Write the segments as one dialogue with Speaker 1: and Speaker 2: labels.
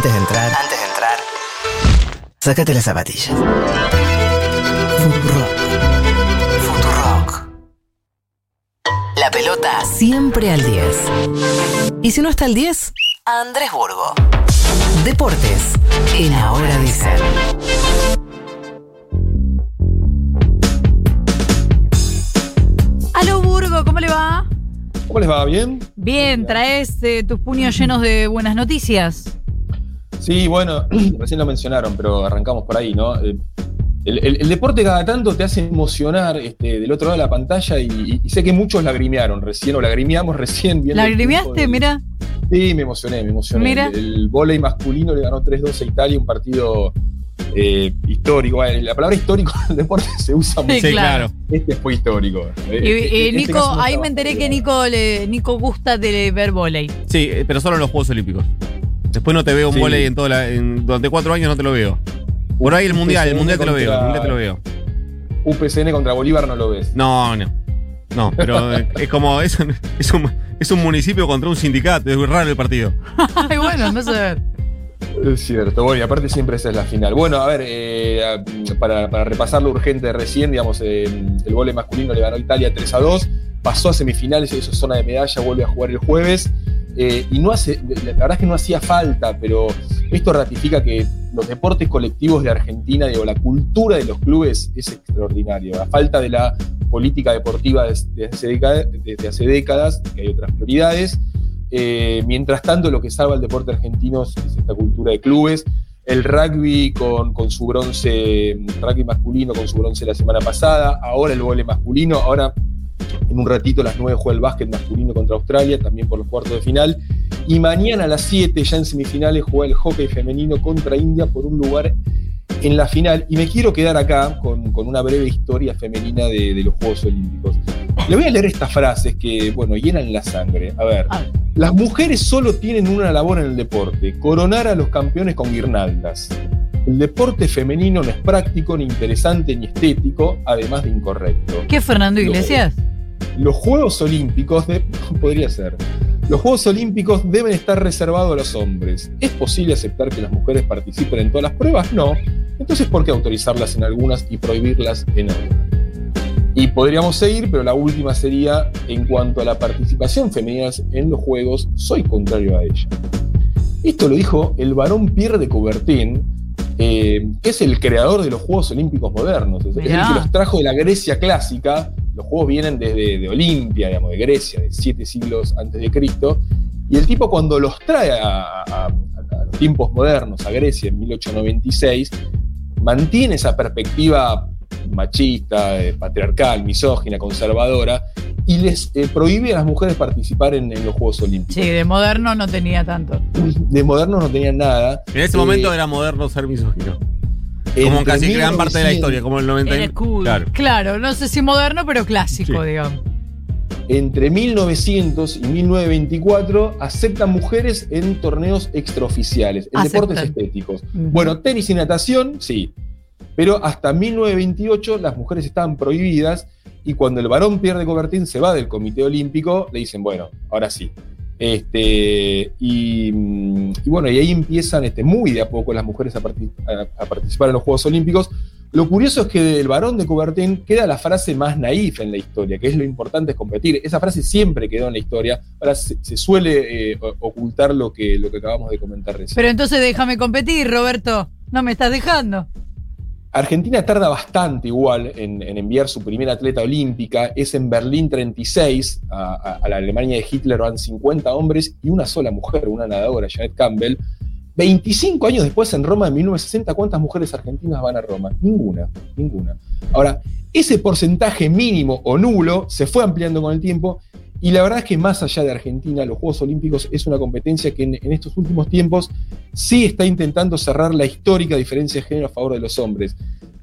Speaker 1: Antes de entrar, antes de entrar, sácate las zapatillas. Futurock. Futurock. La pelota siempre al 10. Y si no está al 10, Andrés Burgo. Deportes en Ahora Dicen.
Speaker 2: Aló Burgo, ¿cómo le va?
Speaker 3: ¿Cómo les va? ¿Bien?
Speaker 2: Bien, traes eh, tus puños llenos de buenas noticias.
Speaker 3: Sí, bueno, recién lo mencionaron, pero arrancamos por ahí, ¿no? Eh, El, el- el deporte cada tanto te hace emocionar este, del otro lado de la pantalla y, y sé que muchos lagrimearon recién, o lagrimeamos recién. viendo
Speaker 2: ¿La
Speaker 3: el triunfo
Speaker 2: lagrimeaste?
Speaker 3: del-
Speaker 2: Mira.
Speaker 3: Sí, me emocioné, me emocioné.
Speaker 2: Mira.
Speaker 3: El, el vóley masculino le ganó 3-2 a Italia, un partido eh, histórico. La palabra histórico en el deporte se usa mucho.
Speaker 2: Sí,
Speaker 4: Sí,
Speaker 2: claro.
Speaker 3: Este fue histórico.
Speaker 2: Y,
Speaker 3: Eh,
Speaker 2: y
Speaker 3: este- este
Speaker 2: Nico,
Speaker 3: caso no
Speaker 2: ahí me enteré que. Nico, le- Nico gusta de ver volei.
Speaker 4: Sí, eh, pero solo en los Juegos Olímpicos. Después no te veo un
Speaker 3: Sí.
Speaker 4: volei en toda la, en- durante cuatro años no te lo veo. Por ahí el mundial, el mundial te lo veo, el mundial te lo veo.
Speaker 3: UPCN contra Bolívar no lo ves.
Speaker 4: No, no. No, pero es como, es, un- es, un, es un municipio contra un sindicato, es muy raro el partido.
Speaker 2: Ay, bueno, no sé.
Speaker 3: Es cierto, bueno, y aparte siempre esa es la final. Bueno, a ver, eh, para, para repasar lo urgente de recién, digamos, eh, el vóley masculino le ganó a Italia 3 a 2, pasó a semifinales, hizo zona de medalla, vuelve a jugar el jueves, eh, y no hace, la verdad es que no hacía falta, pero esto ratifica que los deportes colectivos de Argentina, digo, la cultura de los clubes es extraordinaria. A falta de la política deportiva desde, hace década- desde hace décadas, que hay otras prioridades, eh, mientras tanto, lo que salva al deporte argentino es esta cultura de clubes. El rugby con, con su bronce, rugby masculino con su bronce la semana pasada, ahora el vóley masculino, ahora en un ratito a las 9 juega el básquet masculino contra Australia, también por los cuartos de final. Y mañana a las 7, ya en semifinales, juega el hockey femenino contra India por un lugar en la final. Y me quiero quedar acá con, con una breve historia femenina de, de los Juegos Olímpicos. Le voy a leer estas frases que, bueno, llenan la sangre. A ver.
Speaker 2: A ver.
Speaker 3: Las mujeres solo tienen una labor en el deporte, coronar a los campeones con guirnaldas. El deporte femenino no es práctico, ni interesante, ni estético, además de incorrecto.
Speaker 2: ¿Qué, Fernando Iglesias?
Speaker 3: Los Juegos Olímpicos, de- podría ser, los Juegos Olímpicos deben estar reservados a los hombres. ¿Es posible aceptar que las mujeres participen en todas las pruebas? No. Entonces, ¿por qué autorizarlas en algunas y prohibirlas en otras? Y podríamos seguir, pero la última sería, en cuanto a la participación femenina en los Juegos, soy contrario a ella. Esto lo dijo el varón Pierre de Coubertin, eh, que es el creador de los Juegos Olímpicos modernos. Es, es el
Speaker 2: Mirá.
Speaker 3: que los trajo de la Grecia clásica. Los Juegos vienen desde de Olimpia, digamos, de Grecia, de siete siglos antes de Cristo. Y el tipo cuando los trae a, a- a los tiempos modernos, a Grecia, en 1896, mantiene esa perspectiva machista, eh, patriarcal, misógina, conservadora, y les eh, prohíbe a las mujeres participar en, en los Juegos Olímpicos.
Speaker 2: Sí, de moderno no tenía tanto.
Speaker 3: De modernos no tenían nada.
Speaker 4: En ese
Speaker 3: Eh,
Speaker 4: momento era moderno ser misógino. Como
Speaker 3: entre
Speaker 4: casi gran parte de la
Speaker 3: 1900
Speaker 4: historia, como el 90.
Speaker 2: Era cool.
Speaker 4: Claro.
Speaker 2: Claro, no sé si moderno, pero clásico,
Speaker 4: Sí.
Speaker 2: digamos.
Speaker 3: entre 1900 y 1924 aceptan mujeres en torneos extraoficiales, en
Speaker 2: Aceptan.
Speaker 3: deportes estéticos. Bueno, tenis y natación, sí. Pero hasta 1928 las mujeres estaban prohibidas y cuando el varón Pierre de Coubertin se va del Comité Olímpico, le dicen, bueno, ahora sí. Este, y, mm, y bueno, y ahí empiezan este, muy de a poco las mujeres a, parti- a- a participar en los Juegos Olímpicos. Lo curioso es que del varón de Coubertin queda la frase más naif en la historia, que es lo importante es competir. Esa frase siempre quedó en la historia. Ahora se, suele eh, ocultar lo que, lo que acabamos de comentar recién.
Speaker 2: Pero entonces déjame competir, Roberto. No me estás dejando.
Speaker 3: Argentina tarda bastante igual en, en enviar su primera atleta olímpica. Es en Berlín 36. A, a- la Alemania de Hitler van 50 hombres y una sola mujer, una nadadora, Janet Campbell. 25 años después, en Roma, en 1960, ¿cuántas mujeres argentinas van a Roma? Ninguna, ninguna. Ahora, ese porcentaje mínimo o nulo se fue ampliando con el tiempo y la verdad es que más allá de Argentina, los Juegos Olímpicos es una competencia que en, estos últimos tiempos sí está intentando cerrar la histórica diferencia de género a favor de los hombres.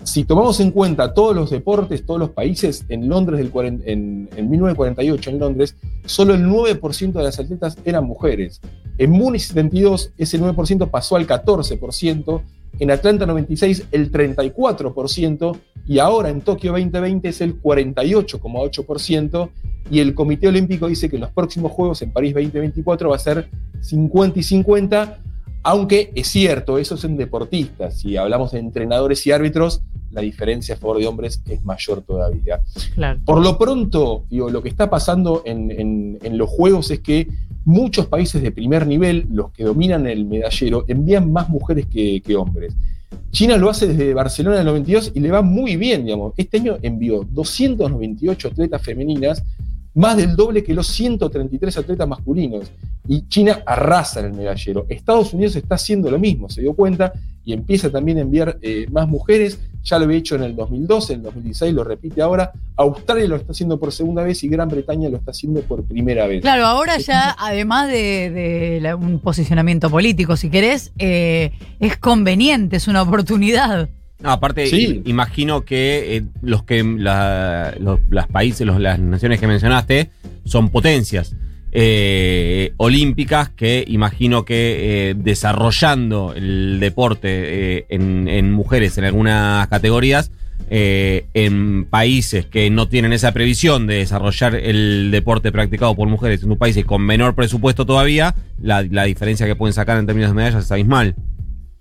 Speaker 3: Si tomamos en cuenta todos los deportes, todos los países, en Londres, del en, en 1948, en Londres, solo el 9% de las atletas eran mujeres. En Múnich 72, ese 9% pasó al 14%, en Atlanta 96, el 34%, y ahora en Tokio 2020 es el 48,8%, y el Comité Olímpico dice que en los próximos Juegos en París 2024 va a ser 50 y 50, Aunque es cierto, eso es en deportistas. Si hablamos de entrenadores y árbitros, la diferencia a favor de hombres es mayor todavía.
Speaker 2: Claro.
Speaker 3: Por lo pronto, digo, lo que está pasando en, en- en los juegos es que muchos países de primer nivel, los que dominan el medallero, envían más mujeres que, que hombres. China lo hace desde Barcelona en el 92 y le va muy bien, digamos. Este año envió 298 atletas femeninas, más del doble que los 133 atletas masculinos. Y China arrasa en el medallero. Estados Unidos está haciendo lo mismo, se dio cuenta y empieza también a enviar eh, más mujeres. Ya lo había hecho en el 2012, en el 2016 lo repite ahora. Australia lo está haciendo por segunda vez y Gran Bretaña lo está haciendo por primera vez.
Speaker 2: Claro, ahora ya, además de, de la- un posicionamiento político, si querés, eh, es conveniente, es una oportunidad.
Speaker 4: No, aparte,
Speaker 3: Sí.
Speaker 4: imagino que eh, los que la- los las países, los- las naciones que mencionaste son potencias eh, olímpicas que imagino que eh, desarrollando el deporte eh, en, en mujeres en algunas categorías, en países que no tienen esa previsión de desarrollar el deporte practicado por mujeres en un país con menor presupuesto todavía, la, la diferencia que pueden sacar en términos de medallas es abismal.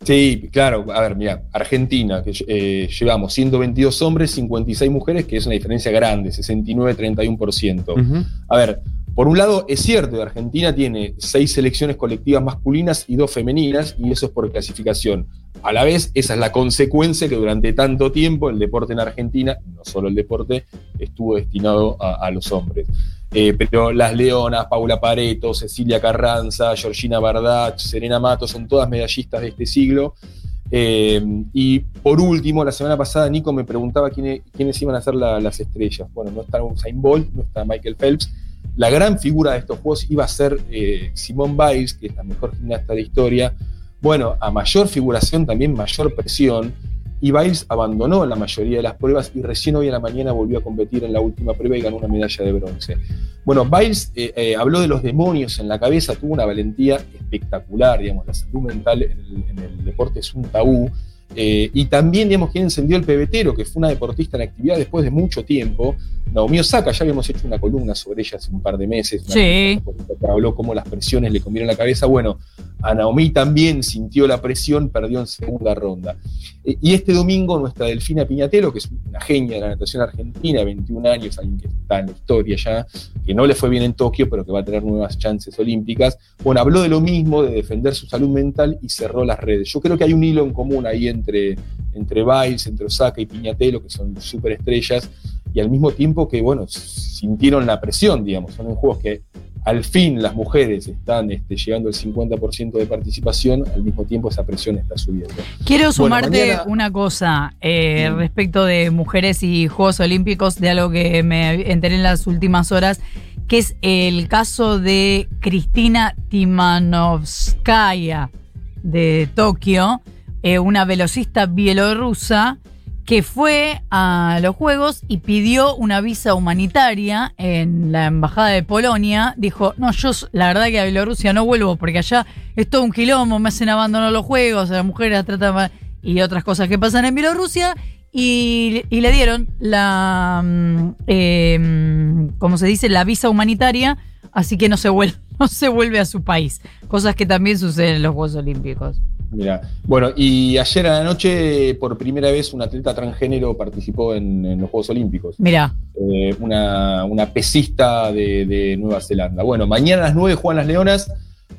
Speaker 3: Sí, claro. A ver, mira, Argentina, que eh, llevamos 122 hombres, 56 mujeres, que es una diferencia grande, 69-31%.
Speaker 4: Ujú.
Speaker 3: A ver, por un lado, es cierto, Argentina tiene seis selecciones colectivas masculinas y dos femeninas, y eso es por clasificación. A la vez, esa es la consecuencia que durante tanto tiempo el deporte en Argentina, no solo el deporte, estuvo destinado a, los hombres. Eh, pero las Leonas, Paula Pareto, Cecilia Carranza, Georgina Bardach, Serena Mato, son todas medallistas de este siglo. Eh, y por último, la semana pasada Nico me preguntaba quiénes, quiénes iban a ser la- las estrellas. Bueno, no está Usain Bolt, no está Michael Phelps. La gran figura de estos juegos iba a ser eh, Simone Biles, que es la mejor gimnasta de historia. Bueno, a mayor figuración también mayor presión. Y Biles abandonó la mayoría de las pruebas y recién hoy en la mañana volvió a competir en la última prueba y ganó una medalla de bronce. Bueno, Biles eh, eh, habló de los demonios en la cabeza, tuvo una valentía espectacular, digamos, la salud mental en el, en el deporte es un tabú. Eh, y también, digamos, quien encendió el pebetero, que fue una deportista en actividad después de mucho tiempo, Naomi Osaka, ya habíamos hecho una columna sobre ella hace un par de meses,
Speaker 2: Sí.
Speaker 3: que habló cómo las presiones le comieron la cabeza. Bueno, a Naomi también sintió la presión, perdió en segunda ronda. Eh, Y este domingo nuestra Delfina Piñatelo, que es una genia de la natación argentina, 21 años, alguien que está en la historia ya, que no le fue bien en Tokio, pero que va a tener nuevas chances olímpicas, bueno, habló de lo mismo, de defender su salud mental y cerró las redes. Yo creo que hay un hilo en común ahí entre, entre Biles, entre Osaka y Piñatelo, que son superestrellas, y al mismo tiempo que, bueno, sintieron la presión, digamos, son en juegos que al fin las mujeres están este, llegando al 50% de participación, al mismo tiempo esa presión está subiendo.
Speaker 2: Quiero sumarte
Speaker 3: mañana-
Speaker 2: una cosa eh,
Speaker 3: Mm.
Speaker 2: respecto de mujeres y Juegos Olímpicos, de algo que me enteré en las últimas horas, que es el caso de Cristina Timanovskaya de Tokio, eh, una velocista bielorrusa que fue a los Juegos y pidió una visa humanitaria en la Embajada de Polonia. Dijo, no, yo la verdad que a Bielorrusia no vuelvo porque allá es todo un quilombo, me hacen abandonar los Juegos, a las mujeres tratan y otras cosas que pasan en Bielorrusia. Y, le dieron la, mm, mm, ¿cómo se dice? La visa humanitaria, así que no se, vuelve, no se vuelve a su país. Cosas que también suceden en los Juegos Olímpicos.
Speaker 3: Mira, bueno, y ayer a la noche, por primera vez, un atleta transgénero participó en, en los Juegos Olímpicos.
Speaker 2: Mirá,
Speaker 3: Eh, una, una pesista de, de Nueva Zelanda. Bueno, mañana a las 9 juegan las Leonas.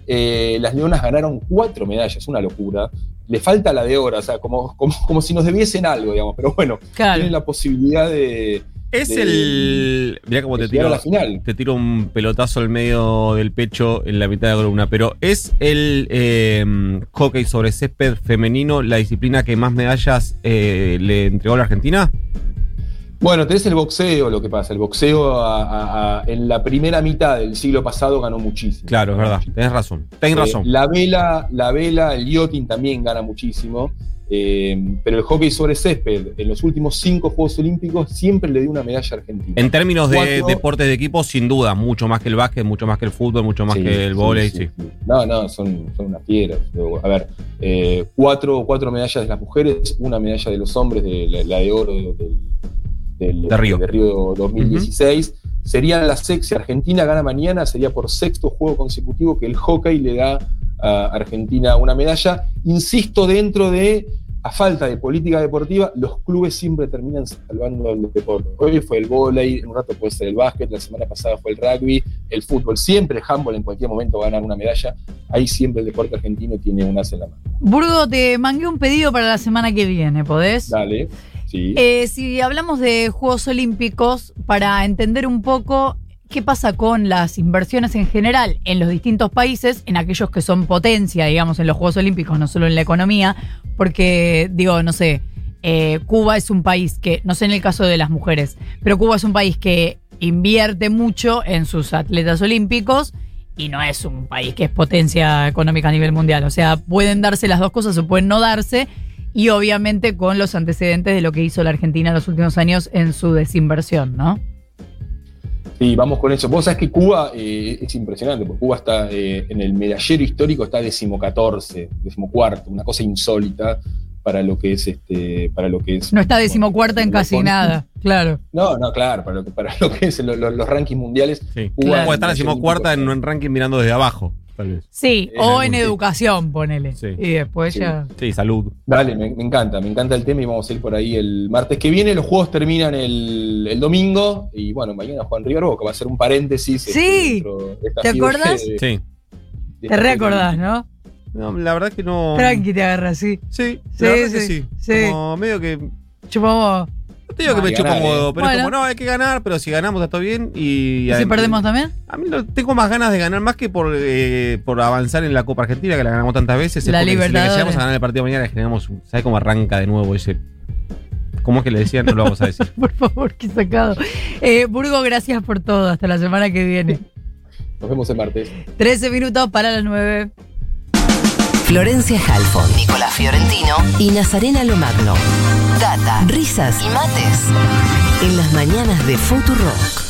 Speaker 3: Eh, las Leonas ganaron cuatro medallas, una locura. Le falta la de oro, o sea, como, como, como si nos debiesen algo, digamos. Pero bueno,
Speaker 2: claro.
Speaker 3: tienen la posibilidad de,
Speaker 4: Es
Speaker 3: de-
Speaker 4: el. Mirá cómo te tiro,
Speaker 3: la final.
Speaker 4: te tiro un pelotazo al medio del pecho en la mitad de la columna. Pero ¿es el eh, hockey sobre césped femenino la disciplina que más medallas eh, le entregó a la Argentina?
Speaker 3: Bueno, tenés el boxeo, lo que pasa. El boxeo a- a- a- en la primera mitad del siglo pasado ganó muchísimo.
Speaker 4: Claro, es verdad. Tenés razón. Tenés
Speaker 3: Eh,
Speaker 4: razón.
Speaker 3: La vela, la vela, el yachting también gana muchísimo. eh, pero el hockey sobre césped, en los últimos cinco Juegos Olímpicos, siempre le dio una medalla a Argentina.
Speaker 4: En términos de
Speaker 3: cuatro-
Speaker 4: deportes de equipo, sin duda, mucho más que el básquet, mucho más que el fútbol, mucho más
Speaker 3: Sí,
Speaker 4: que el vóley,
Speaker 3: sí,
Speaker 4: sí.
Speaker 3: No, no, son, son unas piedras. A ver, eh, cuatro, cuatro medallas de las mujeres, una medalla de los hombres, de la, la de oro del, del-
Speaker 4: De Río.
Speaker 3: de Río 2016. Sería la sexta, si Argentina gana mañana, sería por sexto juego consecutivo que el hockey le da a Argentina una medalla. Insisto, dentro de, a falta de política deportiva, los clubes siempre terminan salvando el deporte. Hoy fue el vóley, en un rato puede ser el básquet, la semana pasada fue el rugby, el fútbol, siempre el handball en cualquier momento va a ganar una medalla. Ahí siempre el deporte argentino tiene un as en la mano.
Speaker 2: Burgo, te mangué un pedido para la semana que viene, ¿podés?
Speaker 3: Dale.
Speaker 2: Eh, si hablamos de Juegos Olímpicos, para entender un poco qué pasa con las inversiones en general en los distintos países, en aquellos que son potencia, digamos, en los Juegos Olímpicos, no solo en la economía, porque, digo, no sé, eh, Cuba es un país que, no sé en el caso de las mujeres, pero Cuba es un país que invierte mucho en sus atletas olímpicos y no es un país que es potencia económica a nivel mundial. O sea, pueden darse las dos cosas o pueden no darse. Y obviamente con los antecedentes de lo que hizo la Argentina en los últimos años en su desinversión, ¿no?
Speaker 3: Sí, vamos con eso. Vos sabés que Cuba eh, es impresionante, porque Cuba está eh, en el medallero histórico, está decimocatorce, decimocuarto, una cosa insólita para lo que es este, para lo que es.
Speaker 2: No está decimocuarta en casi nada, claro.
Speaker 3: No, no, claro, para lo que, para lo que es lo- lo- los rankings mundiales.
Speaker 4: Sí.
Speaker 3: Cuba en
Speaker 4: está decimocuarta en un ranking mirando desde abajo, tal vez.
Speaker 2: Sí,
Speaker 3: En
Speaker 2: o en
Speaker 3: tipo.
Speaker 2: educación, ponele.
Speaker 4: Sí.
Speaker 2: Y después
Speaker 3: Sí.
Speaker 2: ya.
Speaker 4: Sí, salud.
Speaker 3: Dale, me, me encanta, me encanta el tema y vamos a ir por ahí el martes que viene. Los juegos terminan el, el domingo y bueno, mañana Juan River Boca va a ser un paréntesis. este,
Speaker 2: Sí.
Speaker 3: esta
Speaker 2: ¿Te acordás?
Speaker 3: de-
Speaker 4: Sí.
Speaker 3: de
Speaker 2: Te
Speaker 3: esta
Speaker 2: recordás, ¿no?
Speaker 4: No, la verdad que no.
Speaker 2: Tranqui te agarra.
Speaker 4: Sí,
Speaker 2: Sí,
Speaker 4: la verdad que
Speaker 2: sí,
Speaker 4: sí.
Speaker 2: sí.
Speaker 4: Como medio que.
Speaker 2: Chupamos.
Speaker 4: No te digo que
Speaker 3: No,
Speaker 4: me
Speaker 3: que ganar,
Speaker 4: un huevo,
Speaker 3: eh.
Speaker 4: pero es como, no, hay que ganar, pero si ganamos está todo bien. Y,
Speaker 2: ¿Y si perdemos también?
Speaker 4: A mí no, tengo más ganas de ganar más que por, eh, por avanzar en la Copa Argentina, que la ganamos tantas veces. Es
Speaker 2: La
Speaker 4: porque si le llegamos a ganar el partido mañana, le generamos. un- ¿Sabe cómo arranca de nuevo ese.? ¿Cómo es que le decían? No lo vamos a decir.
Speaker 2: Por favor, qué sacado. Eh, Burgo, gracias por todo. Hasta la semana que viene.
Speaker 3: Nos vemos el martes.
Speaker 2: 13 minutos para las 9.
Speaker 1: Florencia Halfon, Nicolás Fiorentino y Nazarena Lomagno. Data, risas y mates en las mañanas de Futurock.